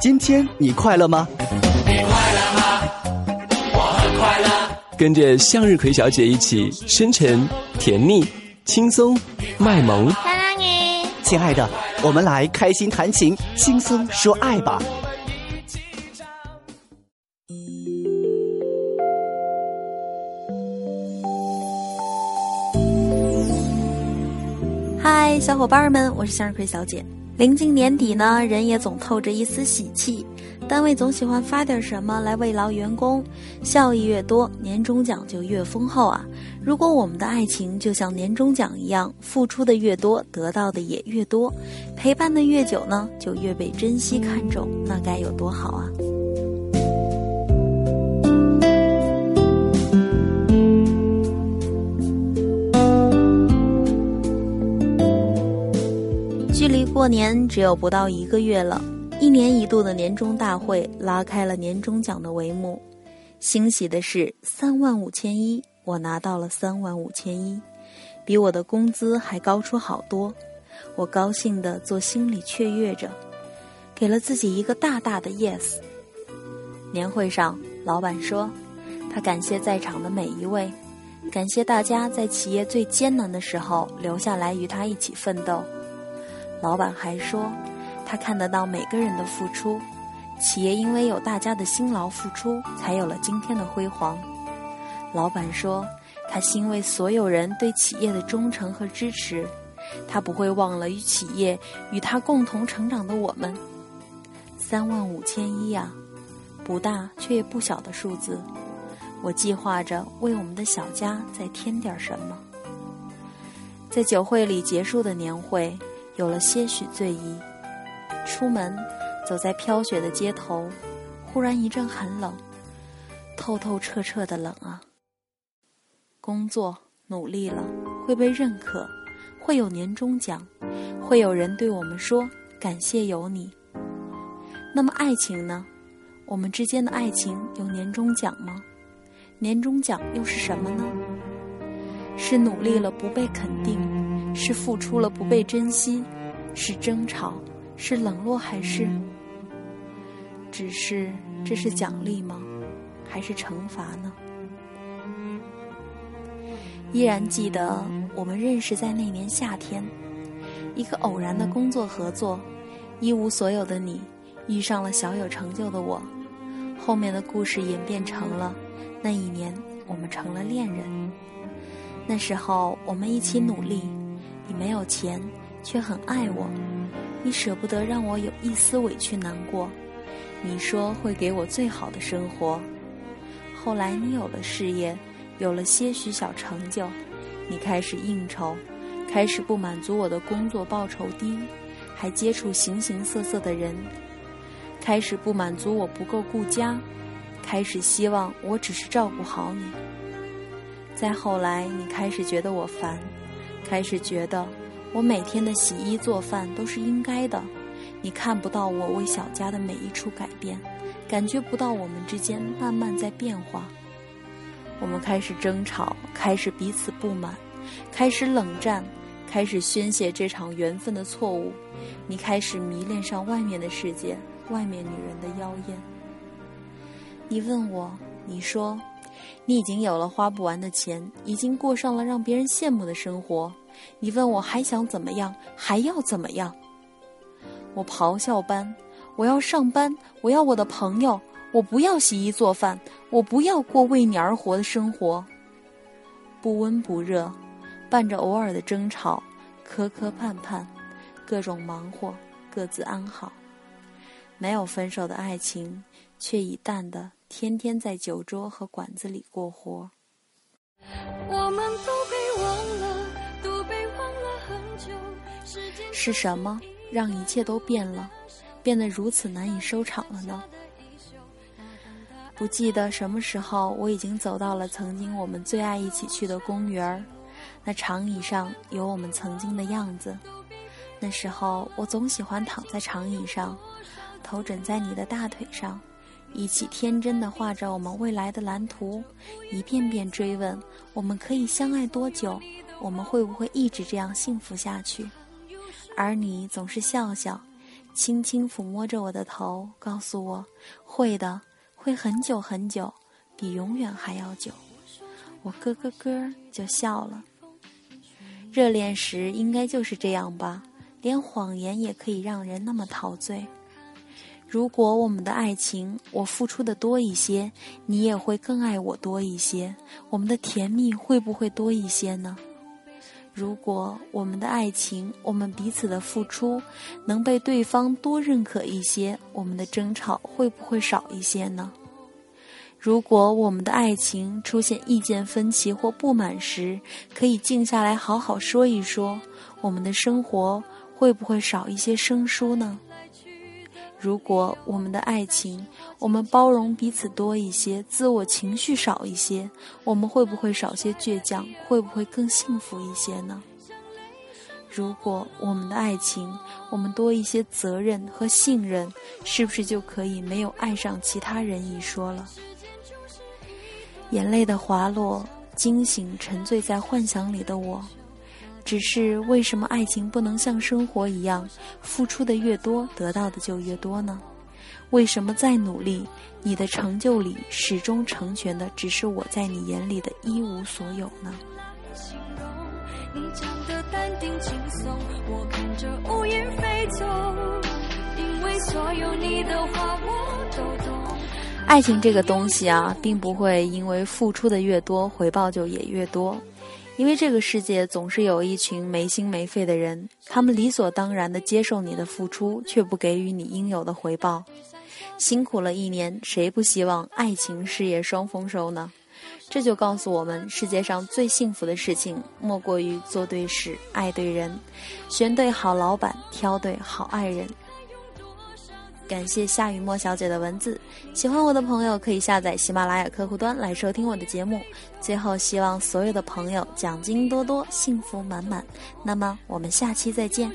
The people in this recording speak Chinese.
今天你快乐吗？你快乐吗？我很快乐。跟着向日葵小姐一起深沉、甜蜜、轻松、卖萌。亲爱的，我们来开心弹琴，轻松说爱吧。嗨，小伙伴们，我是向日葵小姐。临近年底呢，人也总透着一丝喜气，单位总喜欢发点什么来慰劳员工，效益越多，年终奖就越丰厚啊。如果我们的爱情就像年终奖一样，付出的越多，得到的也越多，陪伴的越久呢，就越被珍惜看重，那该有多好啊！距离过年只有不到一个月了，一年一度的年终大会拉开了年终奖的帷幕。欣喜的是，三万五千一，我拿到了三万五千一，比我的工资还高出好多。我高兴的做心里雀跃着，给了自己一个大大的 yes。年会上，老板说，他感谢在场的每一位，感谢大家在企业最艰难的时候留下来与他一起奋斗。老板还说，他看得到每个人的付出，企业因为有大家的辛劳付出，才有了今天的辉煌。老板说，他欣慰所有人对企业的忠诚和支持，他不会忘了与企业与他共同成长的我们。三万五千一啊，不大却也不小的数字。我计划着为我们的小家再添点什么。在酒会里结束的年会。有了些许醉意，出门，走在飘雪的街头，忽然一阵寒冷，透透彻彻的冷啊！工作努力了，会被认可，会有年终奖，会有人对我们说感谢有你。那么爱情呢？我们之间的爱情有年终奖吗？年终奖又是什么呢？是努力了不被肯定？是付出了不被珍惜，是争吵，是冷落，还是？只是这是奖励吗？还是惩罚呢？依然记得我们认识在那年夏天，一个偶然的工作合作，一无所有的你遇上了小有成就的我，后面的故事演变成了那一年我们成了恋人。那时候我们一起努力。你没有钱，却很爱我，你舍不得让我有一丝委屈难过。你说会给我最好的生活。后来你有了事业，有了些许小成就，你开始应酬，开始不满足我的工作报酬低，还接触形形色色的人，开始不满足我不够顾家，开始希望我只是照顾好你。再后来，你开始觉得我烦。开始觉得，我每天的洗衣做饭都是应该的。你看不到我为小家的每一处改变，感觉不到我们之间慢慢在变化。我们开始争吵，开始彼此不满，开始冷战，开始宣泄这场缘分的错误。你开始迷恋上外面的世界，外面女人的妖艳。你问我，你说。你已经有了花不完的钱，已经过上了让别人羡慕的生活。你问我还想怎么样，还要怎么样？我咆哮般，我要上班，我要我的朋友，我不要洗衣做饭，我不要过为你而活的生活。不温不热，伴着偶尔的争吵，磕磕绊绊，各种忙活，各自安好。没有分手的爱情，却已淡的。天天在酒桌和馆子里过活。我们都被忘了是什么让一切都变了，变得如此难以收场了呢？不记得什么时候，我已经走到了曾经我们最爱一起去的公园儿，那长椅上有我们曾经的样子。那时候，我总喜欢躺在长椅上，头枕在你的大腿上。一起天真的画着我们未来的蓝图，一遍遍追问：我们可以相爱多久？我们会不会一直这样幸福下去？而你总是笑笑，轻轻抚摸着我的头，告诉我：“会的，会很久很久，比永远还要久。”我咯咯咯就笑了。热恋时应该就是这样吧，连谎言也可以让人那么陶醉。如果我们的爱情我付出的多一些，你也会更爱我多一些，我们的甜蜜会不会多一些呢？如果我们的爱情我们彼此的付出能被对方多认可一些，我们的争吵会不会少一些呢？如果我们的爱情出现意见分歧或不满时，可以静下来好好说一说，我们的生活会不会少一些生疏呢？如果我们的爱情，我们包容彼此多一些，自我情绪少一些，我们会不会少些倔强？会不会更幸福一些呢？如果我们的爱情，我们多一些责任和信任，是不是就可以没有爱上其他人一说了？眼泪的滑落，惊醒沉醉在幻想里的我。只是为什么爱情不能像生活一样，付出的越多，得到的就越多呢？为什么再努力，你的成就里始终成全的只是我在你眼里的一无所有呢？爱情这个东西啊，并不会因为付出的越多，回报就也越多。因为这个世界总是有一群没心没肺的人，他们理所当然的接受你的付出，却不给予你应有的回报。辛苦了一年，谁不希望爱情事业双丰收呢？这就告诉我们，世界上最幸福的事情，莫过于做对事、爱对人，选对好老板，挑对好爱人。感谢夏雨墨小姐的文字，喜欢我的朋友可以下载喜马拉雅客户端来收听我的节目。最后，希望所有的朋友奖金多多，幸福满满。那么，我们下期再见。